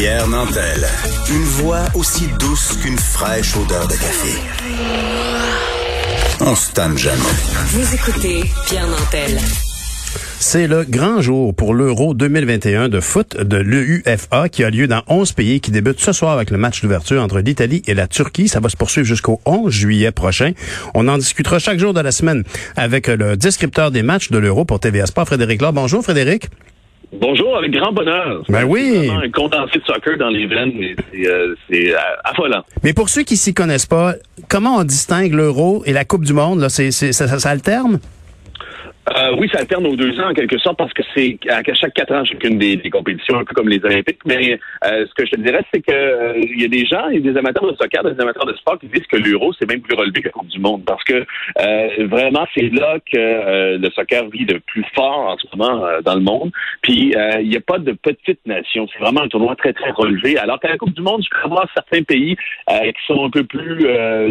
Pierre Nantel, une voix aussi douce qu'une fraîche odeur de café. On se tanne jamais. Vous écoutez Pierre Nantel. C'est le grand jour pour l'Euro 2021 de foot de l'UEFA qui a lieu dans 11 pays qui débute ce soir avec le match d'ouverture entre l'Italie et la Turquie. Ça va se poursuivre jusqu'au 11 juillet prochain. On en discutera chaque jour de la semaine avec le descripteur des matchs de l'Euro pour TVA Sport, Frédéric Laure. Bonjour Frédéric. Bonjour, avec grand bonheur. Ben oui. un condensé de soccer dans les veines, mais c'est euh, euh, affolant. Mais pour ceux qui s'y connaissent pas, comment on distingue l'Euro et la Coupe du Monde? Là? Ça, ça, ça alterne? Euh, oui, ça alterne aux deux ans en quelque sorte parce que c'est à chaque quatre ans chacune des, des, compétitions, un peu comme les Olympiques. Mais euh, ce que je te dirais, c'est que euh, il y a des gens, a des amateurs de soccer, des amateurs de sport qui disent que l'Euro c'est même plus relevé que la Coupe du Monde parce que vraiment c'est là que le soccer vit le plus fort en ce moment dans le monde. Puis il n'y a pas de petite nation, c'est vraiment un tournoi très très relevé. Alors qu'à la Coupe du Monde, je peux avoir certains pays qui sont un peu plus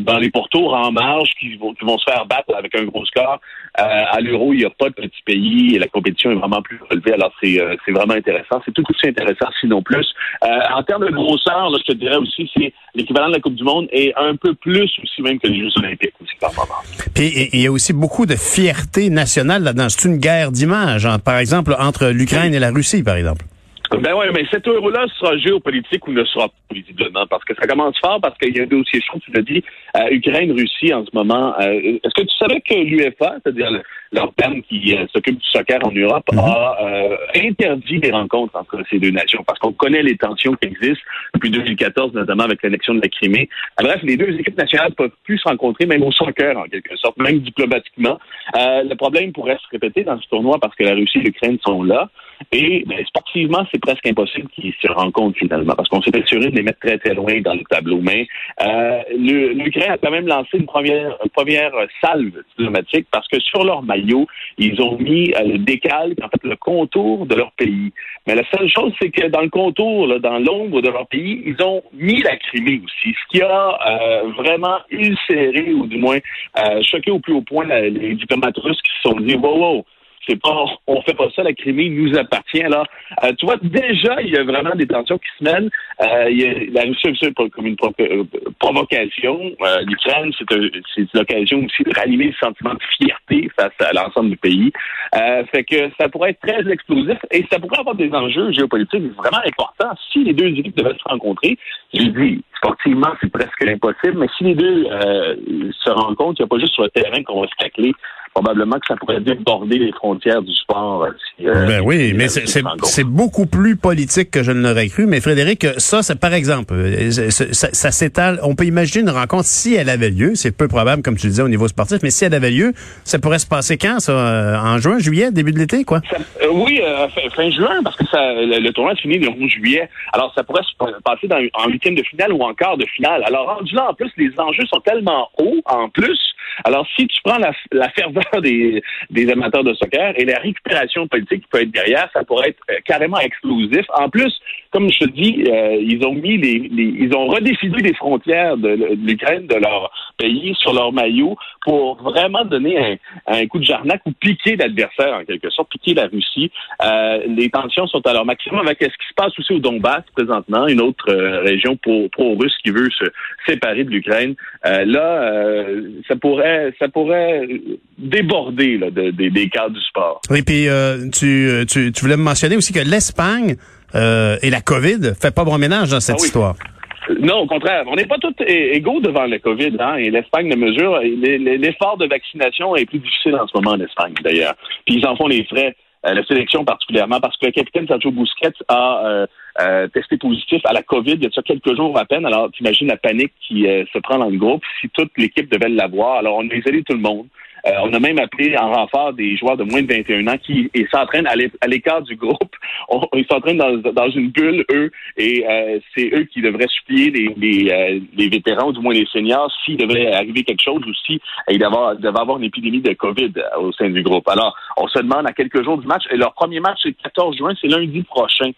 dans les pourtours en marge, qui vont, qui vont se faire battre avec un gros score. à l'Euro, n'y a pas de petits pays et la compétition est vraiment plus relevée. Alors, c'est euh, vraiment intéressant. C'est tout aussi intéressant, sinon plus. Euh, en termes de grosseur, là, je te dirais aussi, c'est l'équivalent de la Coupe du Monde et un peu plus aussi même que les Jeux olympiques aussi par moment. Puis il y a aussi beaucoup de fierté nationale là-dedans. C'est une guerre d'images, par exemple, entre l'Ukraine et la Russie, par exemple. Ben oui, mais cet euro-là sera géopolitique ou ne sera pas, visiblement, parce que ça commence fort, parce qu'il y a un dossier chaud, tu l'as dit, euh, Ukraine-Russie en ce moment. Euh, est-ce que tu savais que l'UEFA, c'est-à-dire l'organe qui euh, s'occupe du soccer en Europe, mhm. a interdit les rencontres entre ces deux nations, parce qu'on connaît les tensions qui existent depuis 2014, notamment avec l'annexion de la Crimée. Bref, les deux équipes nationales peuvent plus se rencontrer, même au soccer, en quelque sorte, même diplomatiquement. le problème pourrait se répéter dans ce tournoi parce que la Russie et l'Ukraine sont là. Et ben, sportivement, c'est presque impossible qu'ils se rencontrent finalement, parce qu'on s'est assuré de les mettre très très loin dans le tableau. Mais euh, l'Ukraine a quand même lancé une première, première salve diplomatique parce que sur leur maillot, ils ont mis euh, le décal, en fait le contour de leur pays. Mais la seule chose, c'est que dans le contour, là, dans l'ombre de leur pays, ils ont mis la Crimée aussi, ce qui a euh, vraiment ulcéré ou du moins euh, choqué au plus haut point les diplomates russes qui se sont dit wow, wow c'est pas, on fait pas ça, la Crimée nous appartient. Alors, euh, tu vois, déjà, il y a vraiment des tensions qui se mènent. Euh, il y a, la Russie comme une euh, provocation. Euh, L'Ukraine, c'est l'occasion aussi de rallumer le sentiment de fierté face à l'ensemble du pays. Euh, fait que ça pourrait être très explosif et ça pourrait avoir des enjeux géopolitiques vraiment importants si les deux équipes devaient se rencontrer. J'ai dit, sportivement, c'est presque impossible, mais si les deux se rencontrent, il n'y a pas juste sur le terrain qu'on va se tacler probablement que ça pourrait déborder les frontières du sport. Euh, euh, ben oui, mais c'est beaucoup plus politique que je ne l'aurais cru. Mais Frédéric, ça, c'est par exemple, euh, ça, s'étale. On peut imaginer une rencontre si elle avait lieu. C'est peu probable, comme tu le disais, au niveau sportif, mais si elle avait lieu, ça pourrait se passer quand, ça? En juin, juillet, début de l'été, quoi? oui, fin, juin, parce que ça, le, tournoi se finit le 11 juillet. Alors, ça pourrait se passer dans, en huitième de finale ou en quart de finale. Alors, rendu là, en plus, les enjeux sont tellement hauts, en plus. Alors, si tu prends la, la ferveur des, des amateurs de soccer et la récupération politique qui peut être derrière, ça pourrait être euh, carrément explosif. En plus, comme je te dis, euh, ils ont mis les, ils ont redéfini les frontières de, l'Ukraine, de leur pays, sur leur maillot pour vraiment donner un, un coup de jarnac ou piquer l'adversaire en quelque sorte, piquer la Russie. Euh, les tensions sont à leur maximum avec ce qui se passe aussi au Donbass présentement, une autre région pro-russe qui veut se séparer de l'Ukraine. là, ça pourrait, ça pourrait débordé là, des cadres du sport. Oui, puis euh, tu, tu, tu voulais me mentionner aussi que l'Espagne euh, et la COVID fait pas bon ménage dans cette ah histoire. Non, au contraire. On n'est pas tous égaux devant la COVID, hein, et l'Espagne ne mesure. L'effort de vaccination est plus difficile en ce moment en Espagne, d'ailleurs. Puis ils en font les frais. Euh, la sélection particulièrement, parce que le capitaine Sergio Busquets a euh, testé positif à la COVID il y a quelques jours à peine. Alors, t'imagines la panique qui euh, se prend dans le groupe si toute l'équipe devait l'avoir. Alors, on a isolé tout le monde. Euh, on a même appelé en renfort des joueurs de moins de 21 ans qui s'entraînent à l'écart du groupe. Ils s'entraînent dans, dans une bulle, eux, et euh, c'est eux qui devraient supplier les, les, euh, les, vétérans, ou du moins les seniors, s'il devait arriver quelque chose ou si il devait avoir, devait avoir une épidémie de COVID au sein du groupe. Alors, on se demande à quelques jours du match, et leur premier match, c'est le 14 juin, c'est lundi prochain.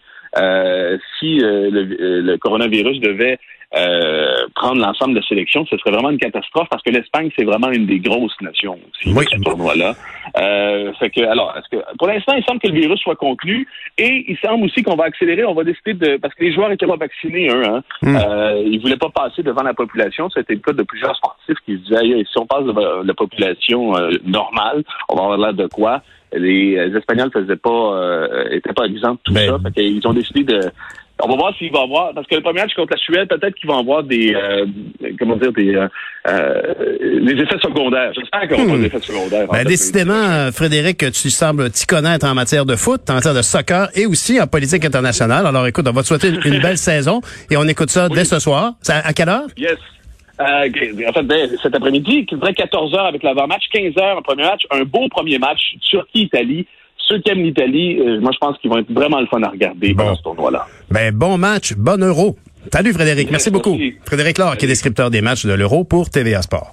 si le, le, coronavirus devait euh, prendre l'ensemble de la sélection, ce serait vraiment une catastrophe parce que l'Espagne, c'est vraiment une des grosses nations aussi, oui. ce tournoi-là. Euh, fait que, alors, est-ce que, pour l'instant, il semble que le virus soit contenu et il semble aussi qu'on va accélérer, on va décider de, parce que les joueurs étaient pas vaccinés, eux, hein. Mm. Euh, ils voulaient pas passer devant la population. C'était le cas de plusieurs sportifs qui se disaient, si on passe devant la population euh, normale, on va avoir l'air de quoi? Les, Espagnols faisaient pas, euh, étaient pas exempts de tout ben, ça. Fait qu'ils ont décidé de, on va voir s'il va avoir, parce que le premier match contre la Suède, peut-être qu'ils vont avoir des, euh, comment dire, des, euh, euh des effets secondaires. J'espère qu'on aura hmm. des effets secondaires. Ben, décidément, Frédéric, tu sembles t'y connaître en matière de foot, en matière de soccer et aussi en politique internationale. Alors écoute, on va te souhaiter une, belle saison et on écoute ça dès ce soir. À, quelle heure? Yes. Euh, en fait, ben, cet après-midi, qui 14 heures avec l'avant-match, 15 heures un premier match, un beau premier match, Turquie-Italie ceux qui aiment l'Italie, euh, moi, je pense qu'ils vont être vraiment le fun à regarder dans ce tournoi-là. Ben, bon match, bon euro. Salut Frédéric, merci, beaucoup. Frédéric Laure, qui est descripteur des matchs de l'euro pour TVA Sport.